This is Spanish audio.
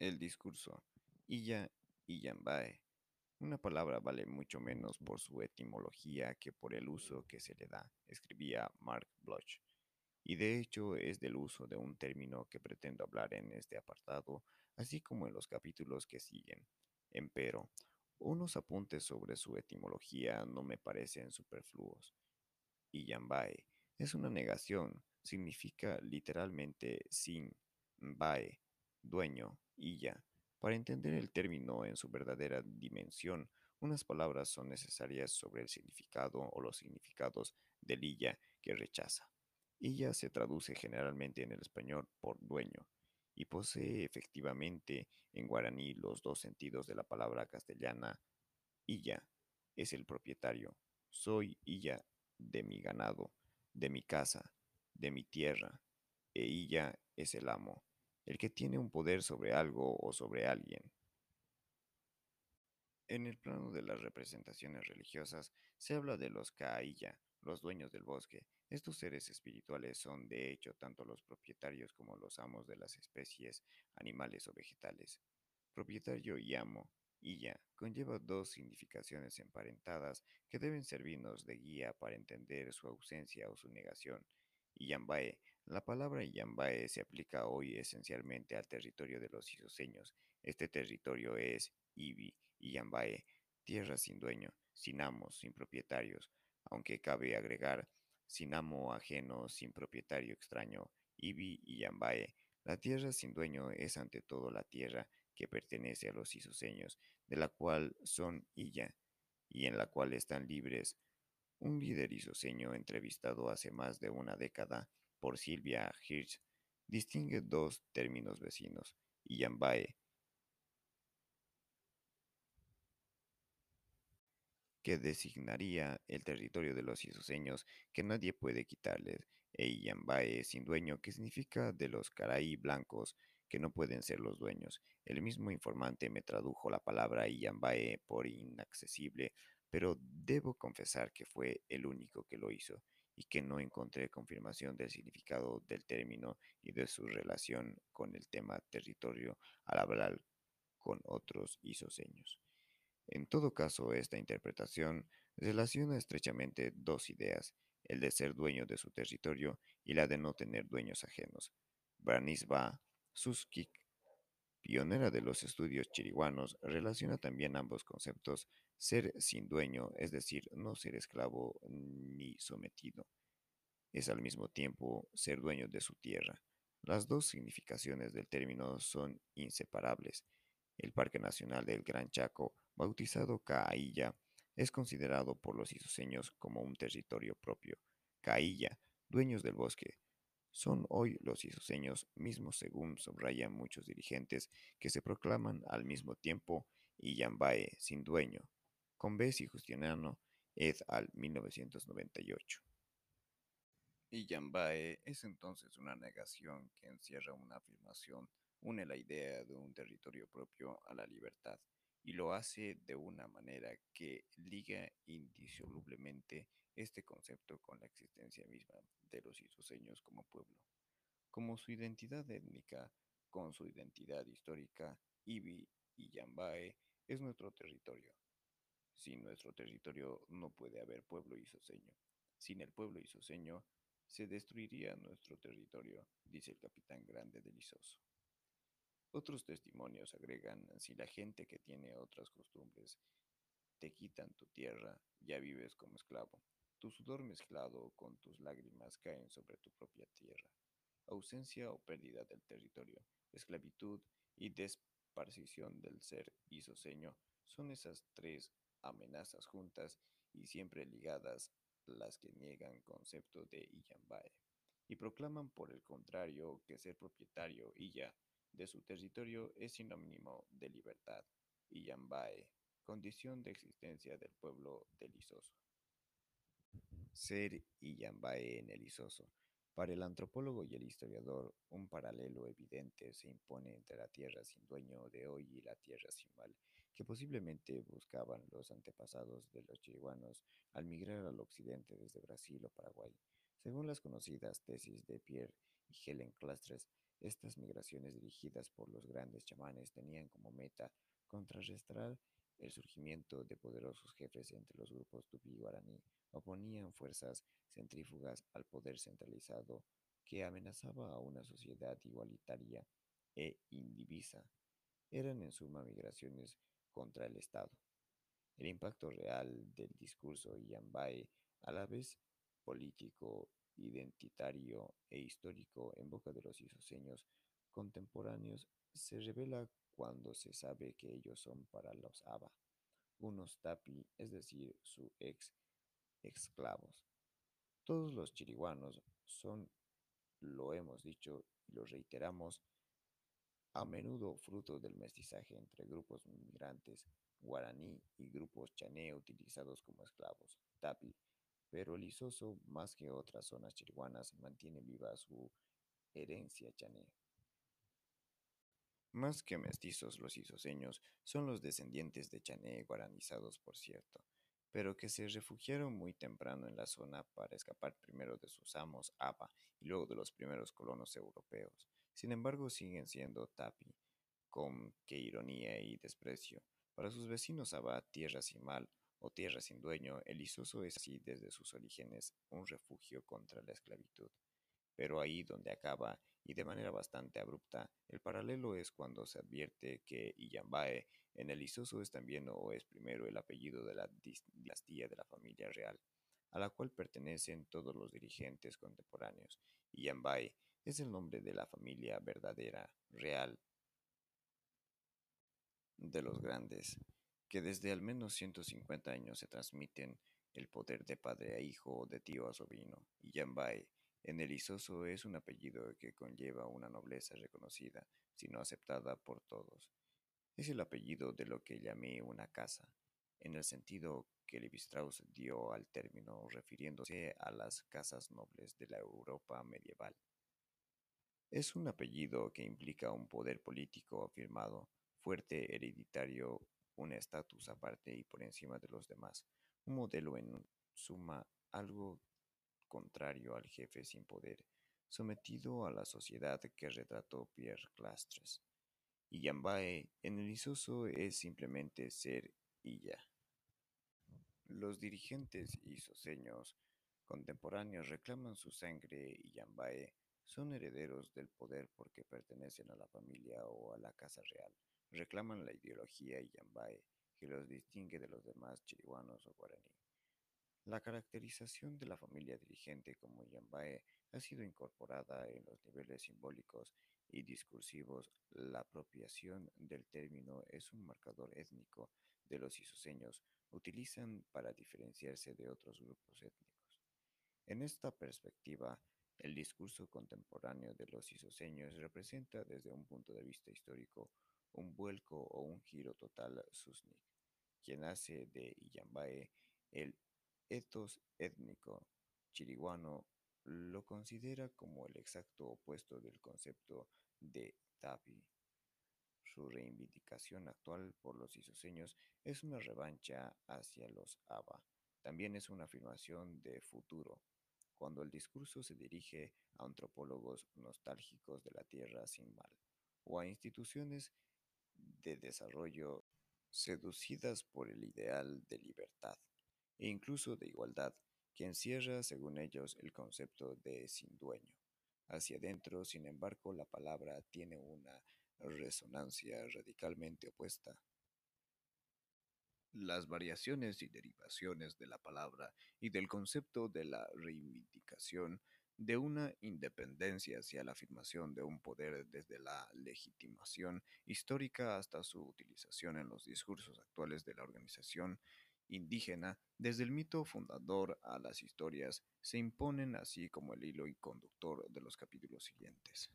El discurso Iya Iyambae. Una palabra vale mucho menos por su etimología que por el uso que se le da, escribía Mark Bloch. Y de hecho es del uso de un término que pretendo hablar en este apartado, así como en los capítulos que siguen. Empero, unos apuntes sobre su etimología no me parecen superfluos. Iyambae es una negación, significa literalmente sin, bae, dueño, Iya. Para entender el término en su verdadera dimensión, unas palabras son necesarias sobre el significado o los significados del Iya que rechaza. Illa se traduce generalmente en el español por dueño y posee efectivamente en guaraní los dos sentidos de la palabra castellana. Illa es el propietario. Soy Illa de mi ganado, de mi casa, de mi tierra, e Illa es el amo, el que tiene un poder sobre algo o sobre alguien. En el plano de las representaciones religiosas se habla de los Kaaya, los dueños del bosque. Estos seres espirituales son de hecho tanto los propietarios como los amos de las especies animales o vegetales. Propietario y amo, Iya, conlleva dos significaciones emparentadas que deben servirnos de guía para entender su ausencia o su negación. Iyambae. La palabra Iyambae se aplica hoy esencialmente al territorio de los isoseños. Este territorio es Ibi, Iyambae, tierra sin dueño, sin amos, sin propietarios, aunque cabe agregar, sin amo ajeno, sin propietario extraño, Ibi Iyambae. La tierra sin dueño es ante todo la tierra que pertenece a los isoseños, de la cual son Iya, y en la cual están libres un líder isoseño entrevistado hace más de una década por Silvia Hirsch distingue dos términos vecinos, Iyambae, que designaría el territorio de los isoseños que nadie puede quitarles, e Iyambae sin dueño, que significa de los caraí blancos que no pueden ser los dueños. El mismo informante me tradujo la palabra Iyambae por inaccesible pero debo confesar que fue el único que lo hizo y que no encontré confirmación del significado del término y de su relación con el tema territorio al hablar con otros isoseños. En todo caso, esta interpretación relaciona estrechamente dos ideas, el de ser dueño de su territorio y la de no tener dueños ajenos. Branisba Suskik pionera de los estudios chiriguanos, relaciona también ambos conceptos, ser sin dueño, es decir, no ser esclavo ni sometido, es al mismo tiempo ser dueño de su tierra. Las dos significaciones del término son inseparables. El Parque Nacional del Gran Chaco, bautizado Cailla, es considerado por los isoseños como un territorio propio. Cailla, dueños del bosque, son hoy los isoseños mismos según subrayan muchos dirigentes que se proclaman al mismo tiempo Iyambae sin dueño, con Bessi Justiano ed al 1998. Iyambae es entonces una negación que encierra una afirmación, une la idea de un territorio propio a la libertad y lo hace de una manera que liga indisolublemente este concepto con la existencia misma de los isoseños como pueblo. Como su identidad étnica, con su identidad histórica, Ibi y Yambae es nuestro territorio. Sin nuestro territorio no puede haber pueblo isoseño. Sin el pueblo isoseño se destruiría nuestro territorio, dice el capitán grande del Isoso. Otros testimonios agregan, si la gente que tiene otras costumbres te quitan tu tierra, ya vives como esclavo. Tu sudor mezclado con tus lágrimas caen sobre tu propia tierra. Ausencia o pérdida del territorio, esclavitud y desparcición del ser isoseño son esas tres amenazas juntas y siempre ligadas las que niegan concepto de Iyambae y proclaman por el contrario que ser propietario Iya de su territorio es sinónimo de libertad. Iyambae, condición de existencia del pueblo del Isoso ser Iyambae en el Isoso. Para el antropólogo y el historiador, un paralelo evidente se impone entre la tierra sin dueño de hoy y la tierra sin mal, que posiblemente buscaban los antepasados de los chiriguanos al migrar al occidente desde Brasil o Paraguay. Según las conocidas tesis de Pierre y Helen Clastres, Estas migraciones dirigidas por los grandes chamanes tenían como meta contrarrestar el surgimiento de poderosos jefes entre los grupos tupí-guaraní, oponían fuerzas centrífugas al poder centralizado que amenazaba a una sociedad igualitaria e indivisa. Eran en suma migraciones contra el Estado. El impacto real del discurso Yambae, a la vez político, identitario e histórico en boca de los isoseños contemporáneos, se revela cuando se sabe que ellos son para los Aba, unos tapi, es decir, su ex esclavos. Todos los chiriguanos son, lo hemos dicho y lo reiteramos, a menudo fruto del mestizaje entre grupos migrantes guaraní y grupos chané utilizados como esclavos, tapi, pero el Isoso, más que otras zonas chiriguanas, mantiene viva su herencia chané. Más que mestizos, los isoseños son los descendientes de chané guaranizados, por cierto, pero que se refugiaron muy temprano en la zona para escapar primero de sus amos Aba y luego de los primeros colonos europeos. Sin embargo, siguen siendo tapi, con qué ironía y desprecio. Para sus vecinos Aba, tierra sin mal o tierra sin dueño, el Isoso es así desde sus orígenes un refugio contra la esclavitud. Pero ahí donde acaba, y de manera bastante abrupta, el paralelo es cuando se advierte que Iyambae en el Isoso es también o es primero el apellido de la dinastía de la familia real, a la cual pertenecen todos los dirigentes contemporáneos. Iyambae es el nombre de la familia verdadera, real, de los grandes, que desde al menos 150 años se transmiten el poder de padre a hijo o de tío a sobrino. Iyambae en el Isoso es un apellido que conlleva una nobleza reconocida, sino aceptada por todos. Es el apellido de lo que llamé una casa, en el sentido que Levi-Strauss dio al término refiriéndose a las casas nobles de la Europa medieval. Es un apellido que implica un poder político afirmado, fuerte, hereditario, un estatus aparte y por encima de los demás, un modelo en suma algo contrario al jefe sin poder, sometido a la sociedad que retrató Pierre Clastres. Y Yambae en el Isoso es simplemente ser y ya. Los dirigentes isoseños contemporáneos reclaman su sangre y Yambae son herederos del poder porque pertenecen a la familia o a la casa real. Reclaman la ideología Yambae que los distingue de los demás chiriguanos o guaraní. La caracterización de la familia dirigente como Yambae ha sido incorporada en los niveles simbólicos y discursivos. La apropiación del término es un marcador étnico de los isoseños utilizan para diferenciarse de otros grupos étnicos. En esta perspectiva, el discurso contemporáneo de los isoseños representa desde un punto de vista histórico un vuelco o un giro total susnik, quien hace de Yambae el etos étnico chiriguano lo considera como el exacto opuesto del concepto de tapi. Su reivindicación actual por los isoseños es una revancha hacia los Aba. También es una afirmación de futuro, cuando el discurso se dirige a antropólogos nostálgicos de la tierra sin mal, o a instituciones de desarrollo seducidas por el ideal de libertad e incluso de igualdad, que encierra, según ellos, el concepto de sin dueño. Hacia adentro, sin embargo, la palabra tiene una resonancia radicalmente opuesta. Las variaciones y derivaciones de la palabra y del concepto de la reivindicación de una independencia hacia la afirmación de un poder desde la legitimación histórica hasta su utilización en los discursos actuales de la organización indígena, desde el mito fundador a las historias, se imponen así como el hilo y conductor de los capítulos siguientes.